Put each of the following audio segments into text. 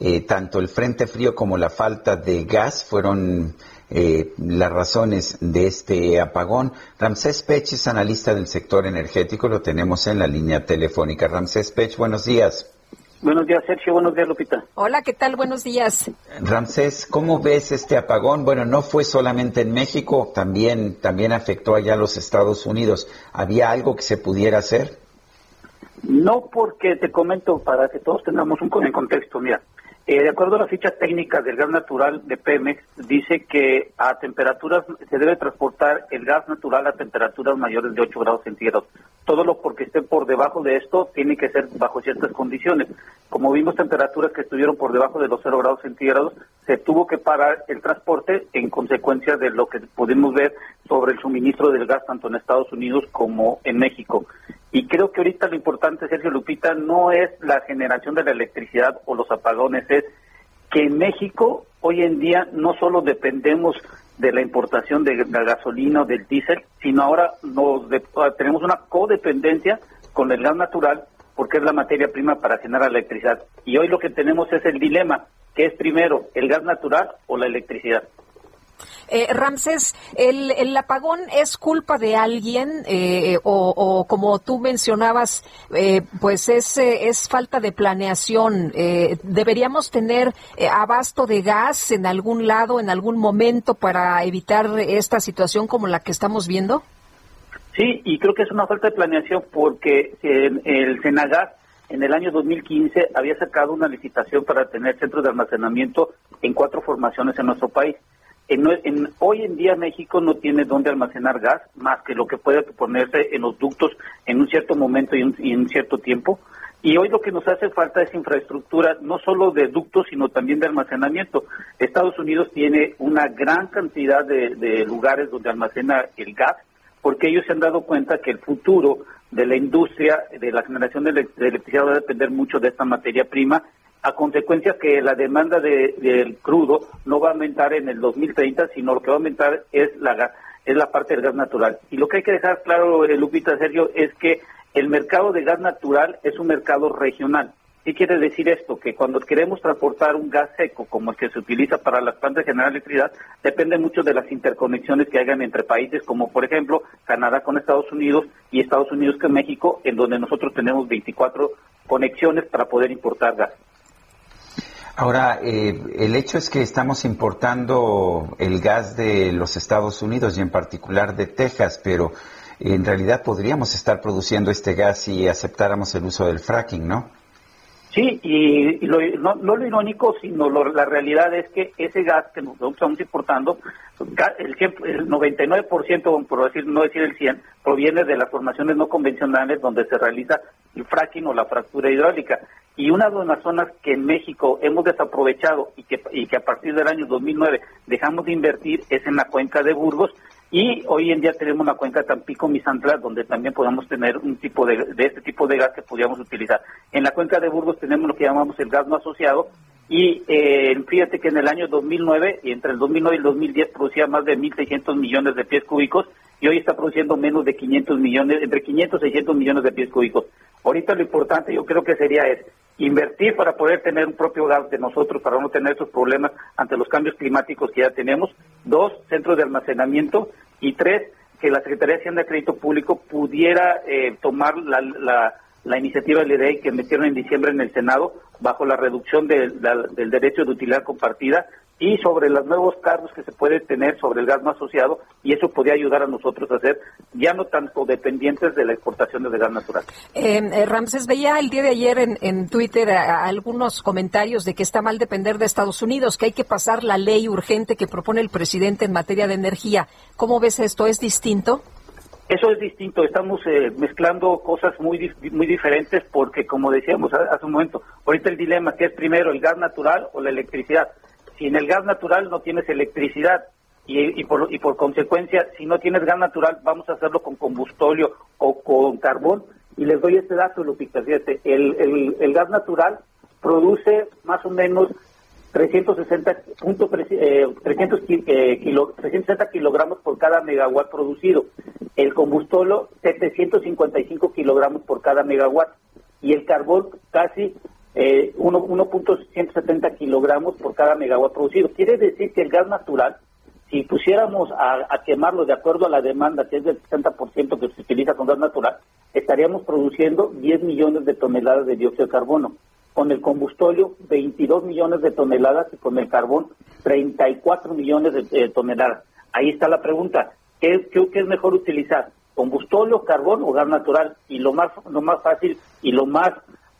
eh, tanto el frente frío como la falta de gas fueron eh, las razones de este apagón. Ramsés Pech es analista del sector energético, lo tenemos en la línea telefónica. Ramsés Pech, buenos días. Buenos días, Sergio. Buenos días, Lupita. Hola, ¿qué tal? Buenos días. Ramsés, ¿cómo ves este apagón? Bueno, no fue solamente en México, también, también afectó allá a los Estados Unidos. ¿Había algo que se pudiera hacer? No, porque te comento para que todos tengamos un contexto. Mira, eh, de acuerdo a las fichas técnicas del gas natural de Pemex, dice que a temperaturas se debe transportar el gas natural a temperaturas mayores de 8 grados centígrados. Todo lo porque esté por debajo de esto tiene que ser bajo ciertas condiciones. Como vimos temperaturas que estuvieron por debajo de los 0 grados centígrados, se tuvo que parar el transporte en consecuencia de lo que pudimos ver sobre el suministro del gas tanto en Estados Unidos como en México. Y creo que ahorita lo importante, Sergio Lupita, no es la generación de la electricidad o los apagones, es que en México hoy en día no solo dependemos de la importación de la gasolina o del diésel, sino ahora nos tenemos una codependencia con el gas natural porque es la materia prima para generar electricidad. Y hoy lo que tenemos es el dilema, que es primero el gas natural o la electricidad. Eh, Ramses, el, apagón es culpa de alguien eh, o, como tú mencionabas, eh, pues es, es falta de planeación. ¿Deberíamos tener abasto de gas en algún lado, en algún momento para evitar esta situación como la que estamos viendo? Sí, y creo que es una falta de planeación porque el, el Senagas en el año 2015 había sacado una licitación para tener centros de almacenamiento en cuatro formaciones en nuestro país. En, hoy en día México no tiene dónde almacenar gas más que lo que puede ponerse en los ductos en un cierto momento y, en un cierto tiempo. Y hoy lo que nos hace falta es infraestructura, no solo de ductos, sino también de almacenamiento. Estados Unidos tiene una gran cantidad de, lugares donde almacena el gas, porque ellos se han dado cuenta que el futuro de la industria, de la generación de electricidad va a depender mucho de esta materia prima a consecuencia que la demanda de, del crudo no va a aumentar en el 2030, sino lo que va a aumentar es la es la parte del gas natural. Y lo que hay que dejar claro, eh, Lupita Sergio, es que el mercado de gas natural es un mercado regional. ¿Qué quiere decir esto? Que cuando queremos transportar un gas seco, como el que se utiliza para las plantas de generar electricidad, depende mucho de las interconexiones que hagan entre países, como por ejemplo Canadá con Estados Unidos y Estados Unidos con México, en donde nosotros tenemos 24 conexiones para poder importar gas. Ahora, eh, el hecho es que estamos importando el gas de los Estados Unidos y en particular de Texas, pero en realidad podríamos estar produciendo este gas si aceptáramos el uso del fracking, ¿no? Sí, y, lo, no, lo irónico, sino la realidad es que ese gas que nosotros estamos importando, el, el 99%, por decir, no decir el 100, proviene de las formaciones no convencionales donde se realiza el fracking o la fractura hidráulica. Y una de las zonas que en México hemos desaprovechado y que, y que a partir del año 2009 dejamos de invertir es en la cuenca de Burgos. Y hoy en día tenemos una cuenca Tampico-Misantla donde también podemos tener un tipo de, de este tipo de gas que podríamos utilizar. En la cuenca de Burgos tenemos lo que llamamos el gas no asociado, y eh, fíjate que en el año 2009, y entre el 2009 y el 2010, producía más de 1.600 millones de pies cúbicos y hoy está produciendo menos de 500 millones, entre 500 y 600 millones de pies cúbicos. Ahorita lo importante yo creo que sería es invertir para poder tener un propio gas de nosotros, para no tener esos problemas ante los cambios climáticos que ya tenemos. Dos, centros de almacenamiento. Y tres, que la Secretaría de Hacienda de Crédito Público pudiera eh, tomar la, la, iniciativa de ley que metieron en diciembre en el Senado bajo la reducción del derecho de utilidad compartida y sobre los nuevos cargos que se puede tener sobre el gas no asociado y eso podría ayudar a nosotros a ser ya no tan codependientes de la exportación de gas natural. Eh, eh, Ramses, veía el día de ayer en, en Twitter algunos comentarios de que está mal depender de Estados Unidos, que hay que pasar la ley urgente que propone el presidente en materia de energía. ¿Cómo ves esto? ¿Es distinto? Eso es distinto, estamos eh, mezclando cosas muy muy diferentes porque, como decíamos hace un momento, ahorita el dilema que es primero el gas natural o la electricidad. Si en el gas natural no tienes electricidad y, y, por, y por consecuencia, si no tienes gas natural, vamos a hacerlo con combustóleo o con carbón. Y les doy este dato, Lupita, fíjate, el, el, el gas natural produce más o menos 360, punto, eh, 300 eh, kilo, 360 kilogramos por cada megawatt producido. El combustolo, 755 kilogramos por cada megawatt. Y el carbón, casi eh, 1.170 kilogramos por cada megawatt producido. Quiere decir que el gas natural, si pusiéramos a, quemarlo de acuerdo a la demanda, que es del 60% que se utiliza con gas natural, estaríamos produciendo 10 millones de toneladas de dióxido de carbono con el combustóleo 22 millones de toneladas y con el carbón 34 millones de toneladas. Ahí está la pregunta, ¿qué, ¿qué, es mejor utilizar? ¿Combustóleo, carbón o gas natural? Y lo más, lo más fácil y lo más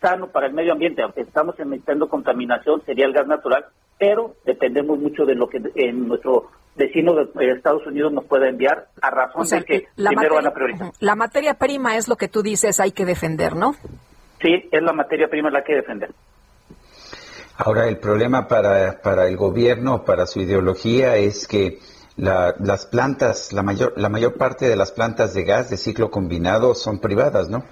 sano para el medio ambiente, aunque estamos emitiendo contaminación, sería el gas natural, pero dependemos mucho de lo que en nuestro vecino de Estados Unidos nos pueda enviar a razón de que, primero van a priorizar. La materia prima es lo que tú dices hay que defender, ¿no? sí, es la materia prima la que defender. Ahora, el problema para, para el gobierno, para su ideología, es que las plantas, la mayor, la mayor parte de las plantas de gas de ciclo combinado son privadas, ¿no?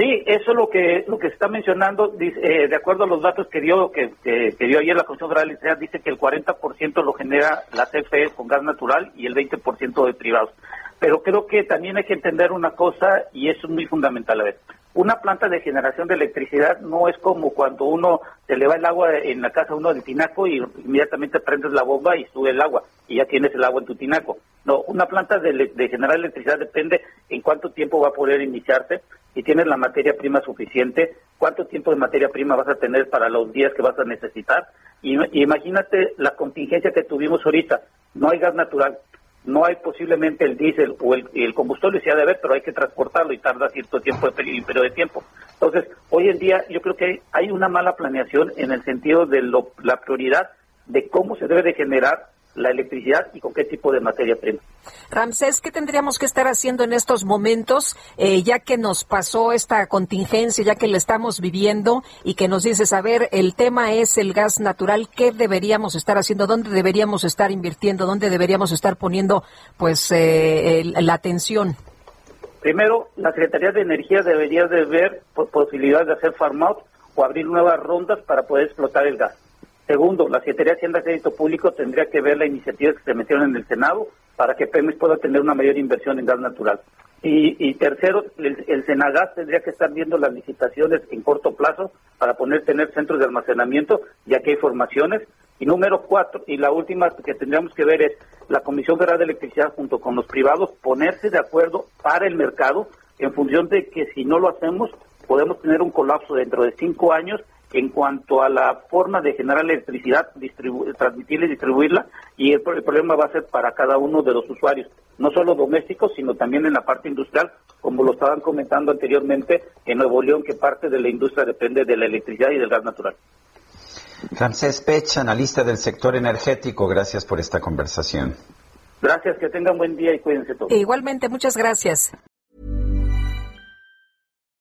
Sí, eso es lo que lo que está mencionando, eh, de acuerdo a los datos que dio que, que, dio ayer la Comisión Federal de Electricidad, dice que el 40% lo genera la CFE con gas natural y el 20% de privados. Pero creo que también hay que entender una cosa y eso es muy fundamental a ver una planta de generación de electricidad no es como cuando uno se le va el agua en la casa uno del tinaco y inmediatamente prendes la bomba y sube el agua y ya tienes el agua en tu tinaco. No, una planta de, generar electricidad depende en cuánto tiempo va a poder iniciarse, si tienes la materia prima suficiente, cuánto tiempo de materia prima vas a tener para los días que vas a necesitar. Y, imagínate la contingencia que tuvimos ahorita. No hay gas natural, no hay posiblemente el diésel o el, el combustible, se ha de ver, pero hay que transportarlo y tarda cierto tiempo, de periodo de tiempo. Entonces, hoy en día yo creo que hay una mala planeación en el sentido de lo, la prioridad de cómo se debe de generar la electricidad y con qué tipo de materia prima. Ramsés, ¿qué tendríamos que estar haciendo en estos momentos, eh, ya que nos pasó esta contingencia, ya que la estamos viviendo y que nos dices, a ver, el tema es el gas natural, ¿qué deberíamos estar haciendo? ¿Dónde deberíamos estar invirtiendo? ¿Dónde deberíamos estar poniendo pues eh, la atención? Primero, la Secretaría de Energía debería de ver posibilidades de hacer farm out o abrir nuevas rondas para poder explotar el gas. Segundo, la Secretaría de Hacienda y Crédito Público tendría que ver la iniciativa que se metieron en el Senado para que Pemex pueda tener una mayor inversión en gas natural. Y, tercero, el, Senagas tendría que estar viendo las licitaciones en corto plazo para poder tener centros de almacenamiento, ya que hay formaciones. Y número cuatro, y la última que tendríamos que ver es la Comisión Federal de Electricidad junto con los privados ponerse de acuerdo para el mercado en función de que si no lo hacemos podemos tener un colapso dentro de cinco años en cuanto a la forma de generar electricidad, transmitirla y distribuirla, y el, problema va a ser para cada uno de los usuarios, no solo domésticos, sino también en la parte industrial, como lo estaban comentando anteriormente en Nuevo León, que parte de la industria depende de la electricidad y del gas natural. Francés Pech, analista del sector energético, gracias por esta conversación. Gracias, que tengan buen día y cuídense todos. igualmente, muchas gracias.